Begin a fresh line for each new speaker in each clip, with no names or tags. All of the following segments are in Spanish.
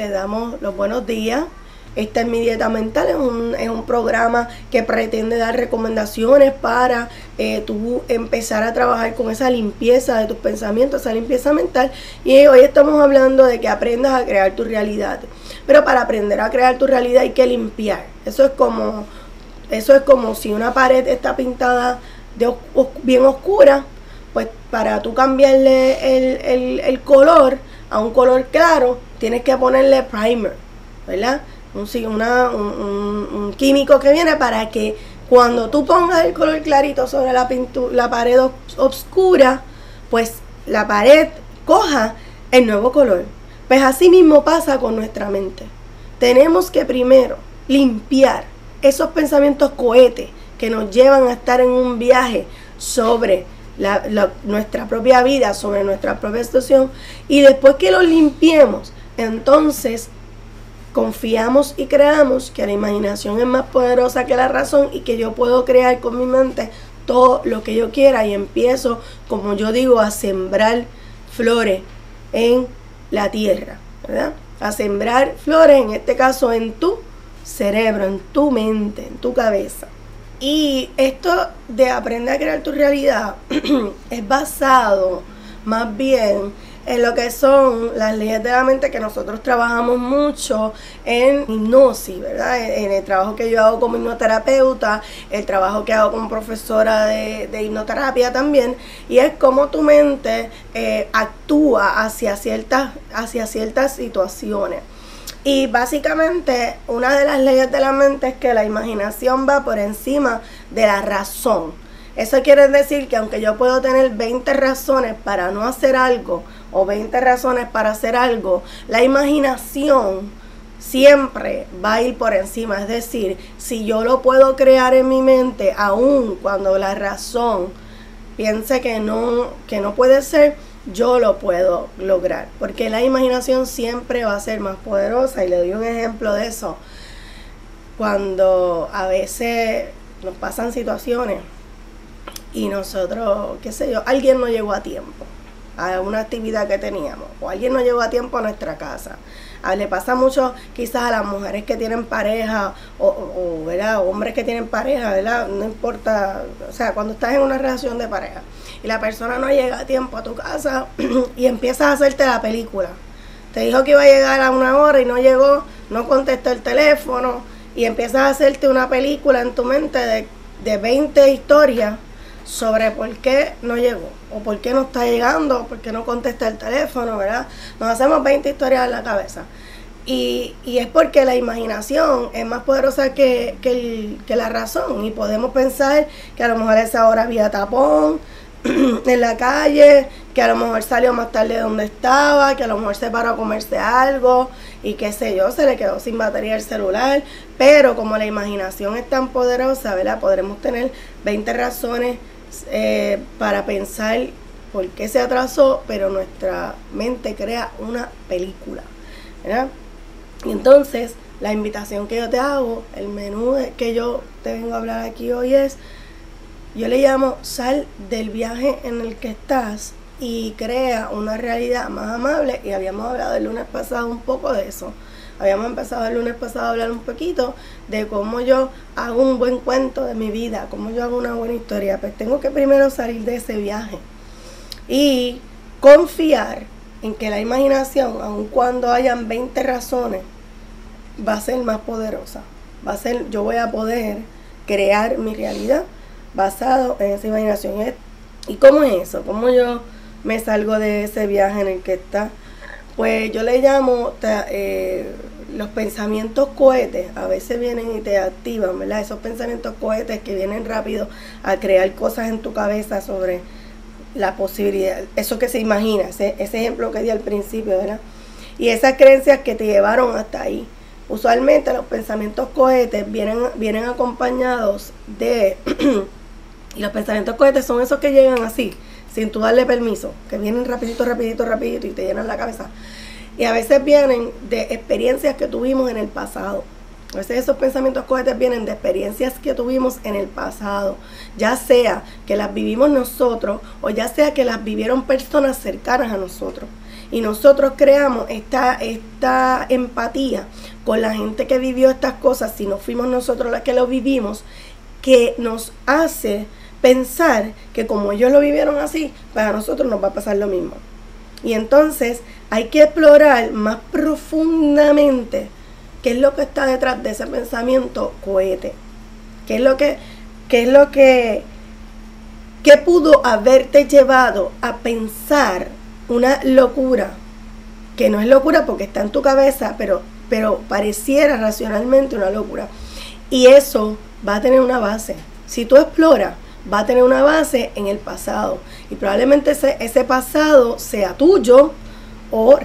le damos los buenos días. Esta es mi dieta mental, es un, es un programa que pretende dar recomendaciones para eh, tú empezar a trabajar con esa limpieza de tus pensamientos, esa limpieza mental. Y hoy estamos hablando de que aprendas a crear tu realidad. Pero para aprender a crear tu realidad hay que limpiar. Eso es como, eso es como si una pared está pintada de bien oscura, pues para tú cambiarle el, el color a un color claro, tienes que ponerle primer, ¿verdad? Un, una, un, químico que viene para que cuando tú pongas el color clarito sobre la, la pared oscura, pues la pared coja el nuevo color. Pues así mismo pasa con nuestra mente. Tenemos que primero limpiar esos pensamientos cohetes que nos llevan a estar en un viaje sobre nuestra propia vida, sobre nuestra propia situación, y después que los limpiemos, entonces confiamos y creamos que la imaginación es más poderosa que la razón y que yo puedo crear con mi mente todo lo que yo quiera y empiezo, como yo digo, a sembrar flores en la tierra, ¿verdad? A sembrar flores, en este caso en tu cerebro, en tu mente, en tu cabeza. Y esto de aprender a crear tu realidad es basado más bien en lo que son las leyes de la mente que nosotros trabajamos mucho en hipnosis, ¿verdad? En, el trabajo que yo hago como hipnoterapeuta, el trabajo que hago como profesora de, de hipnoterapia también, y es cómo tu mente eh, actúa hacia ciertas, hacia ciertas situaciones. Y básicamente una de las leyes de la mente es que la imaginación va por encima de la razón. Eso quiere decir que aunque yo puedo tener 20 razones para no hacer algo o 20 razones para hacer algo, la imaginación siempre va a ir por encima. Es decir, si yo lo puedo crear en mi mente, aun cuando la razón piense que no, que no puede ser, yo lo puedo lograr. Porque la imaginación siempre va a ser más poderosa. Y le doy un ejemplo de eso. Cuando a veces nos pasan situaciones y nosotros, qué sé yo, alguien no llegó a tiempo a una actividad que teníamos o alguien no llegó a tiempo a nuestra casa. Le pasa mucho quizás a las mujeres que tienen pareja o, o, ¿verdad? hombres que tienen pareja, ¿verdad? No importa, o sea, cuando estás en una relación de pareja y la persona no llega a tiempo a tu casa y empiezas a hacerte la película. Te dijo que iba a llegar a una hora y no llegó, no contestó el teléfono y empiezas a hacerte una película en tu mente de, de 20 historias sobre por qué no llegó o por qué no está llegando, por qué no contesta el teléfono, ¿verdad? Nos hacemos 20 historias en la cabeza. Y, y es porque la imaginación es más poderosa que, que, que la razón y podemos pensar que a lo mejor esa hora había tapón, en la calle, que a lo mejor salió más tarde de donde estaba, que a lo mejor se paró a comerse algo y qué sé yo, se le quedó sin batería el celular, pero como la imaginación es tan poderosa, ¿verdad? Podremos tener 20 razones eh, para pensar por qué se atrasó, pero nuestra mente crea una película, ¿verdad? Y entonces, la invitación que yo te hago, el menú que yo te vengo a hablar aquí hoy es yo le llamo sal del viaje en el que estás y crea una realidad más amable. Y habíamos hablado el lunes pasado un poco de eso. Habíamos empezado el lunes pasado a hablar un poquito de cómo yo hago un buen cuento de mi vida, cómo yo hago una buena historia. Pues tengo que primero salir de ese viaje y confiar en que la imaginación, aun cuando hayan 20 razones, va a ser más poderosa. Va a ser, yo voy a poder crear mi realidad basado en esa imaginación. ¿Y cómo es eso? ¿Cómo yo me salgo de ese viaje en el que está? Pues yo le llamo eh, los pensamientos cohetes, a veces vienen y te activan, ¿verdad? Esos pensamientos cohetes que vienen rápido a crear cosas en tu cabeza sobre la posibilidad, eso que se imagina, ese, ese ejemplo que di al principio, ¿verdad? Y esas creencias que te llevaron hasta ahí. Usualmente los pensamientos cohetes vienen, vienen acompañados de Y los pensamientos cohetes son esos que llegan así, sin tú darle permiso, que vienen rapidito, rapidito, rapidito y te llenan la cabeza. Y a veces vienen de experiencias que tuvimos en el pasado. A veces esos pensamientos cohetes vienen de experiencias que tuvimos en el pasado, ya sea que las vivimos nosotros o ya sea que las vivieron personas cercanas a nosotros. y nosotros creamos esta, esta empatía con la gente que vivió estas cosas, si no fuimos nosotros las que lo vivimos, que nos hace pensar que como ellos lo vivieron así, para nosotros nos va a pasar lo mismo. Y entonces hay que explorar más profundamente qué es lo que está detrás de ese pensamiento cohete. ¿Qué es lo que, qué es lo que, qué pudo haberte llevado a pensar una locura? Que no es locura porque está en tu cabeza, pero, pero pareciera racionalmente una locura. Y eso va a tener una base. Si tú exploras, va a tener una base en el pasado. Y probablemente ese, pasado sea tuyo, o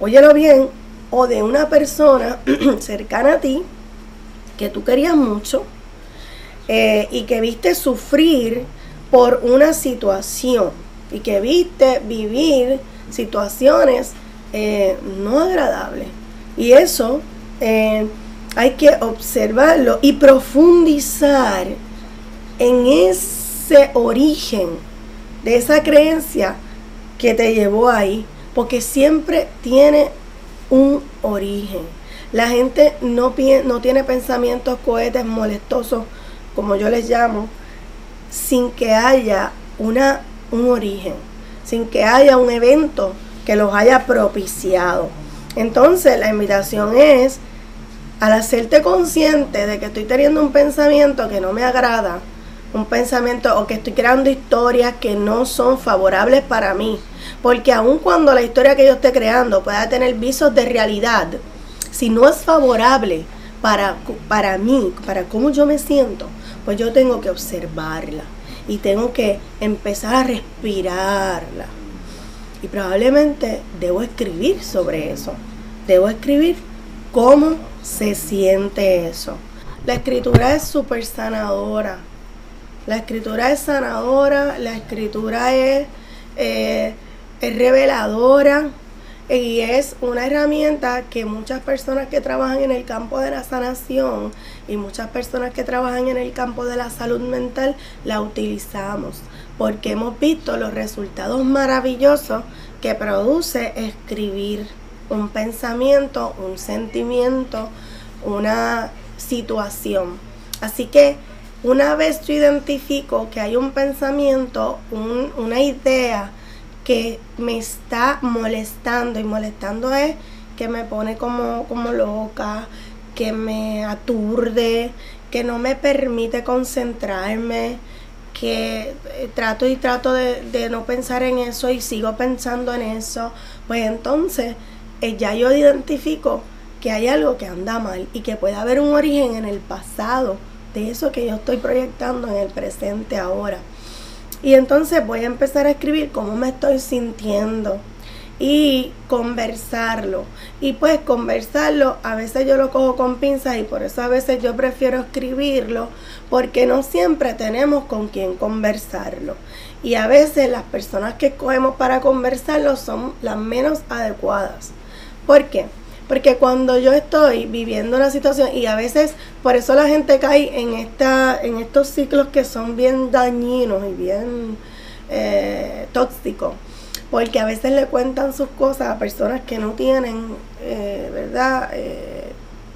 óyelo bien, o de una persona cercana a ti que tú querías mucho eh, y que viste sufrir por una situación y que viste vivir situaciones eh, no agradables. Y eso eh, hay que observarlo y profundizar en ese origen de esa creencia que te llevó ahí, porque siempre tiene un origen. La gente no, no tiene pensamientos cohetes molestosos, como yo les llamo, sin que haya una, un origen, sin que haya un evento que los haya propiciado. Entonces la invitación es, al hacerte consciente de que estoy teniendo un pensamiento que no me agrada, un pensamiento o que estoy creando historias que no son favorables para mí. Porque aun cuando la historia que yo esté creando pueda tener visos de realidad, si no es favorable para, para mí, para cómo yo me siento, pues yo tengo que observarla y tengo que empezar a respirarla. Y probablemente debo escribir sobre eso. Debo escribir cómo se siente eso. La escritura es súper sanadora. La escritura es sanadora, la escritura es, eh, es reveladora y es una herramienta que muchas personas que trabajan en el campo de la sanación y muchas personas que trabajan en el campo de la salud mental la utilizamos porque hemos visto los resultados maravillosos que produce escribir un pensamiento, un sentimiento, una situación. Así que una vez yo identifico que hay un pensamiento, una idea que me está molestando, y molestando es que me pone como, como loca, que me aturde, que no me permite concentrarme, que eh, trato y trato de, no pensar en eso y sigo pensando en eso, pues entonces eh, ya yo identifico que hay algo que anda mal y que puede haber un origen en el pasado de eso que yo estoy proyectando en el presente ahora. Y entonces voy a empezar a escribir cómo me estoy sintiendo y conversarlo. Y pues conversarlo, a veces yo lo cojo con pinzas y por eso a veces yo prefiero escribirlo, porque no siempre tenemos con quién conversarlo. Y a veces las personas que escogemos para conversarlo son las menos adecuadas. ¿Por qué? Porque cuando yo estoy viviendo una situación y a veces por eso la gente cae en esta en estos ciclos que son bien dañinos y bien eh, tóxicos, porque a veces le cuentan sus cosas a personas que no tienen, eh, ¿verdad? Eh,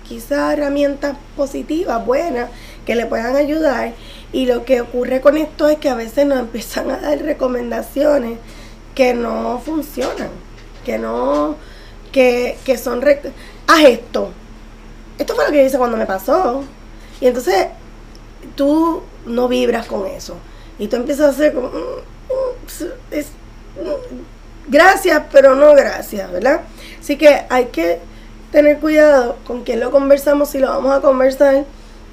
quizás herramientas positivas, buenas, que le puedan ayudar. Y lo que ocurre con esto es que a veces nos empiezan a dar recomendaciones que no funcionan, que no que, que son, haz esto. Esto fue lo que yo hice cuando me pasó. Y entonces tú no vibras con eso. Y tú empiezas a hacer como, mm, mm, mm, gracias, pero no gracias, ¿verdad? Así que hay que tener cuidado con quién lo conversamos, si lo vamos a conversar.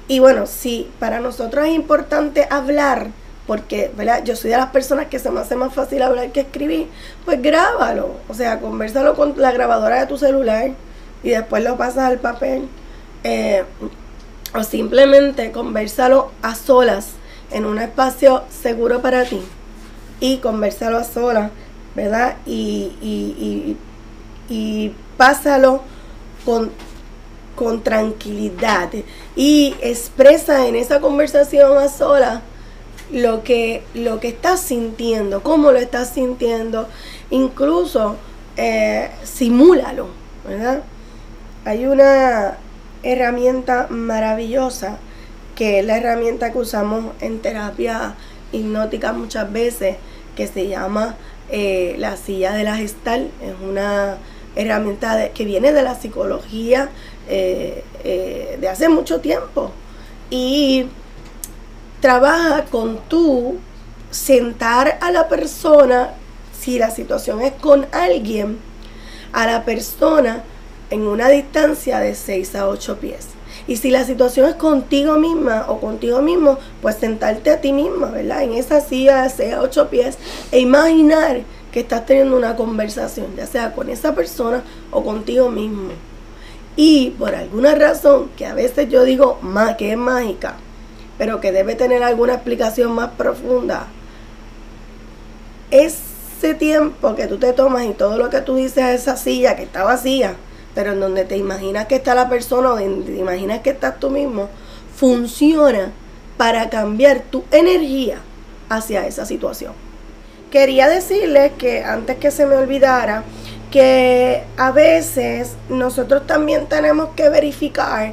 Y bueno, si para nosotros es importante hablar, porque ¿verdad? yo soy de las personas que se me hace más fácil hablar que escribir, pues grábalo, o sea, conversalo con la grabadora de tu celular y después lo pasas al papel, eh, o simplemente conversalo a solas en un espacio seguro para ti y conversalo a solas, ¿verdad? Y, y, y, pásalo con con tranquilidad y expresa en esa conversación a solas lo que, lo que estás sintiendo, cómo lo estás sintiendo. Incluso eh, simúlalo, ¿verdad? Hay una herramienta maravillosa que es la herramienta que usamos en terapia hipnótica muchas veces, que se llama eh, la silla de la gestal. Es una herramienta que viene de la psicología eh, de hace mucho tiempo. Y trabaja con tú sentar a la persona, si la situación es con alguien, a la persona en una distancia de 6 a 8 pies. Y si la situación es contigo misma o contigo mismo, pues sentarte a ti misma, ¿verdad? En esa silla de 6 a 8 pies e imaginar que estás teniendo una conversación, ya sea con esa persona o contigo mismo. Y por alguna razón, que a veces yo digo que es mágica, pero que debe tener alguna explicación más profunda, ese tiempo que tú te tomas y todo lo que tú dices a esa silla que está vacía, pero en donde te imaginas que está la persona o donde te imaginas que estás tú mismo, funciona para cambiar tu energía hacia esa situación. Quería decirles que antes que se me olvidara, que a veces nosotros también tenemos que verificar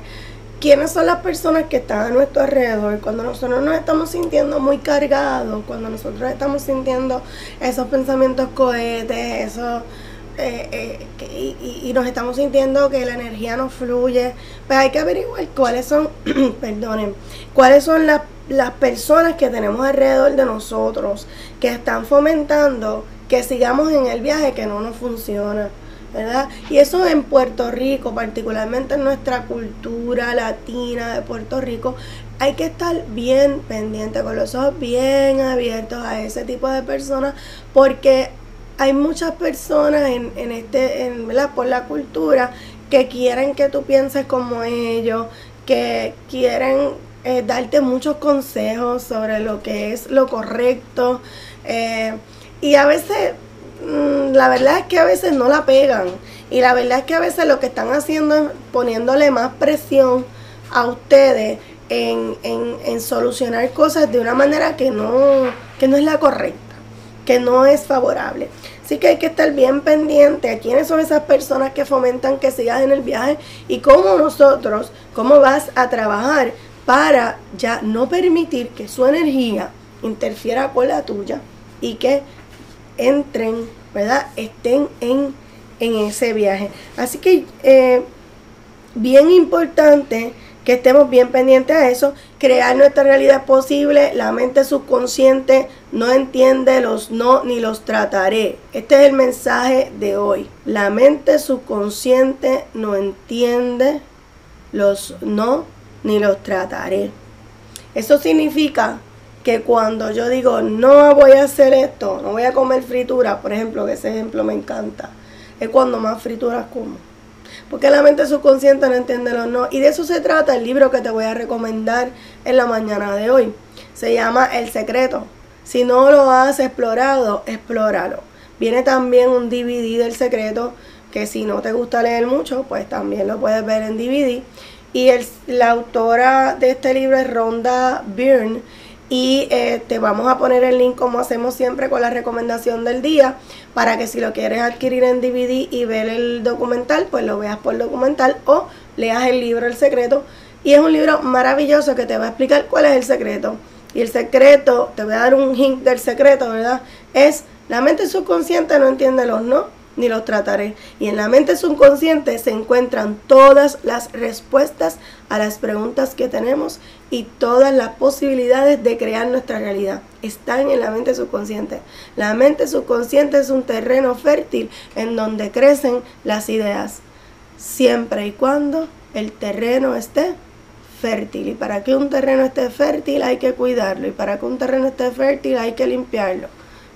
quiénes son las personas que están a nuestro alrededor. Cuando nosotros nos estamos sintiendo muy cargados, cuando nosotros estamos sintiendo esos pensamientos cohetes, esos eh, eh, y, nos estamos sintiendo que la energía no fluye, pues hay que averiguar cuáles son, perdonen, cuáles son las, las personas que tenemos alrededor de nosotros que están fomentando que sigamos en el viaje que no nos funciona. ¿Verdad? Y eso en Puerto Rico, particularmente en nuestra cultura latina de Puerto Rico, hay que estar bien pendiente, con los ojos bien abiertos a ese tipo de personas, porque hay muchas personas en, en este, en, por la cultura que quieren que tú pienses como ellos, que quieren eh, darte muchos consejos sobre lo que es lo correcto. Eh, y a veces, la verdad es que a veces no la pegan. Y la verdad es que a veces lo que están haciendo es poniéndole más presión a ustedes en, en, en solucionar cosas de una manera que no, que no es la correcta que no es favorable. Así que hay que estar bien pendiente a quiénes son esas personas que fomentan que sigas en el viaje y cómo nosotros, cómo vas a trabajar para ya no permitir que su energía interfiera con la tuya y que entren, ¿verdad? Estén en, en ese viaje. Así que eh, bien importante que estemos bien pendientes a eso, crear nuestra realidad posible, la mente subconsciente no entiende los no ni los trataré. Este es el mensaje de hoy. La mente subconsciente no entiende los no ni los trataré. Eso significa que cuando yo digo no voy a hacer esto, no voy a comer fritura, por ejemplo, que ese ejemplo me encanta, es cuando más frituras como. Porque la mente subconsciente no entiende los no. Y de eso se trata el libro que te voy a recomendar en la mañana de hoy. Se llama El Secreto. Si no lo has explorado, explóralo. Viene también un DVD del secreto que si no te gusta leer mucho, pues también lo puedes ver en DVD. Y el, la autora de este libro es Rhonda Byrne y eh, te vamos a poner el link como hacemos siempre con la recomendación del día para que si lo quieres adquirir en DVD y ver el documental, pues lo veas por documental o leas el libro El Secreto. Y es un libro maravilloso que te va a explicar cuál es el secreto. Y el secreto, te voy a dar un hint del secreto, ¿verdad? Es la mente subconsciente no entiende los no ni los trataré. Y en la mente subconsciente se encuentran todas las respuestas a las preguntas que tenemos y todas las posibilidades de crear nuestra realidad. Están en la mente subconsciente. La mente subconsciente es un terreno fértil en donde crecen las ideas, siempre y cuando el terreno esté fértil. Y para que un terreno esté fértil hay que cuidarlo. Y para que un terreno esté fértil hay que limpiarlo.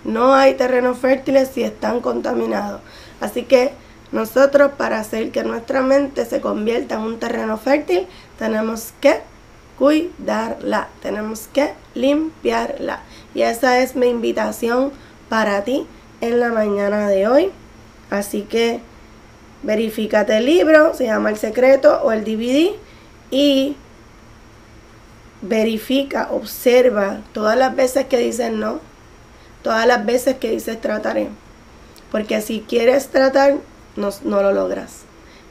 No hay terrenos fértiles si están contaminados. Así que nosotros para hacer que nuestra mente se convierta en un terreno fértil, tenemos que cuidarla, tenemos que limpiarla. Y esa es mi invitación para ti en la mañana de hoy. Así que verifícate el libro, se llama El Secreto o el DVD y verifica, observa todas las veces que dicen no, todas las veces que dices trataré. Porque si quieres tratar, no, lo logras.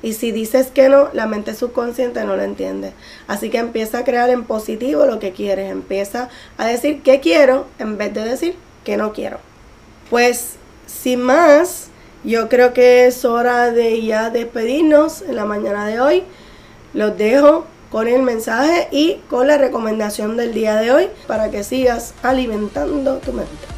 Y si dices que no, la mente subconsciente no lo entiende. Así que empieza a crear en positivo lo que quieres. Empieza a decir que quiero en vez de decir que no quiero. Pues sin más, yo creo que es hora de ya despedirnos en la mañana de hoy. Los dejo con el mensaje y con la recomendación del día de hoy para que sigas alimentando tu mente.